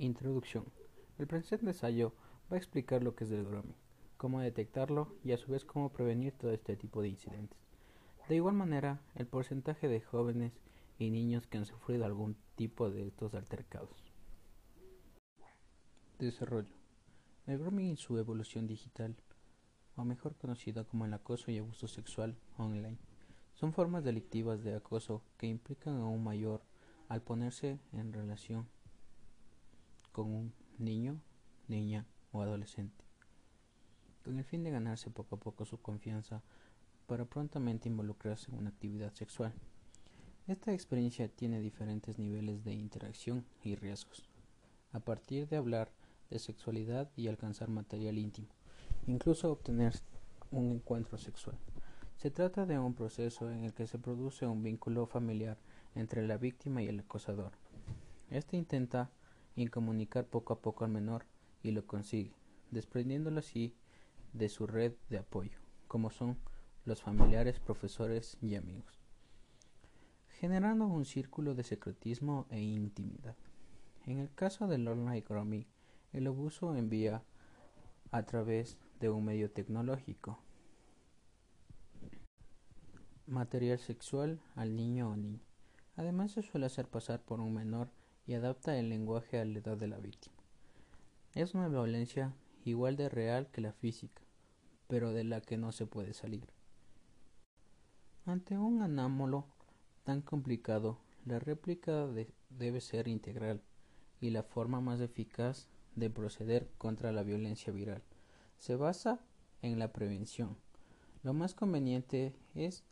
Introducción. El presente ensayo va a explicar lo que es el grooming, cómo detectarlo y a su vez cómo prevenir todo este tipo de incidentes. De igual manera, el porcentaje de jóvenes y niños que han sufrido algún tipo de estos altercados. Desarrollo. El grooming y su evolución digital, o mejor conocido como el acoso y abuso sexual online, son formas delictivas de acoso que implican a un mayor al ponerse en relación con un niño, niña o adolescente, con el fin de ganarse poco a poco su confianza para prontamente involucrarse en una actividad sexual. Esta experiencia tiene diferentes niveles de interacción y riesgos, a partir de hablar de sexualidad y alcanzar material íntimo, incluso obtener un encuentro sexual. Se trata de un proceso en el que se produce un vínculo familiar entre la víctima y el acosador. Este intenta incomunicar poco a poco al menor y lo consigue, desprendiéndolo así de su red de apoyo, como son los familiares, profesores y amigos, generando un círculo de secretismo e intimidad. En el caso del online grooming, el abuso envía a través de un medio tecnológico material sexual al niño o niña. Además se suele hacer pasar por un menor y adapta el lenguaje a la edad de la víctima. Es una violencia igual de real que la física, pero de la que no se puede salir. Ante un anámolo tan complicado, la réplica debe ser integral y la forma más eficaz de proceder contra la violencia viral se basa en la prevención. Lo más conveniente es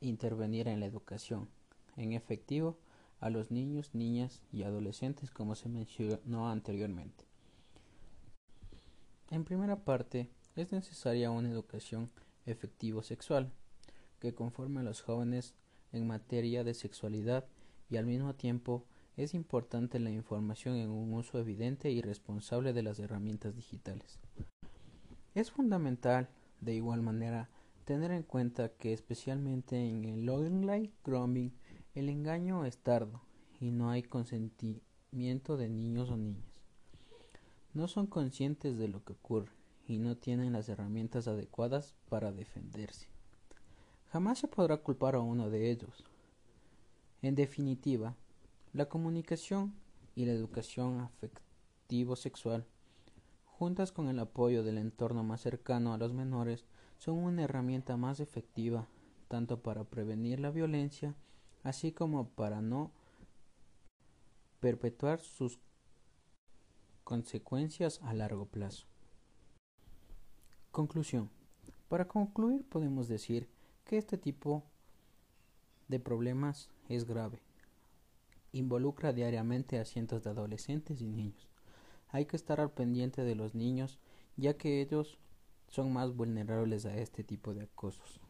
intervenir en la educación, en efectivo, a los niños, niñas y adolescentes como se mencionó anteriormente. En primera parte, es necesaria una educación efectivo sexual que conforme a los jóvenes en materia de sexualidad y al mismo tiempo es importante la información en un uso evidente y responsable de las herramientas digitales. Es fundamental, de igual manera, tener en cuenta que especialmente en el online grooming el engaño es tardo y no hay consentimiento de niños o niñas. No son conscientes de lo que ocurre y no tienen las herramientas adecuadas para defenderse. Jamás se podrá culpar a uno de ellos. En definitiva, la comunicación y la educación afectivo-sexual, juntas con el apoyo del entorno más cercano a los menores, son una herramienta más efectiva tanto para prevenir la violencia así como para no perpetuar sus consecuencias a largo plazo. Conclusión. Para concluir podemos decir que este tipo de problemas es grave. Involucra diariamente a cientos de adolescentes y niños. Hay que estar al pendiente de los niños ya que ellos son más vulnerables a este tipo de acosos.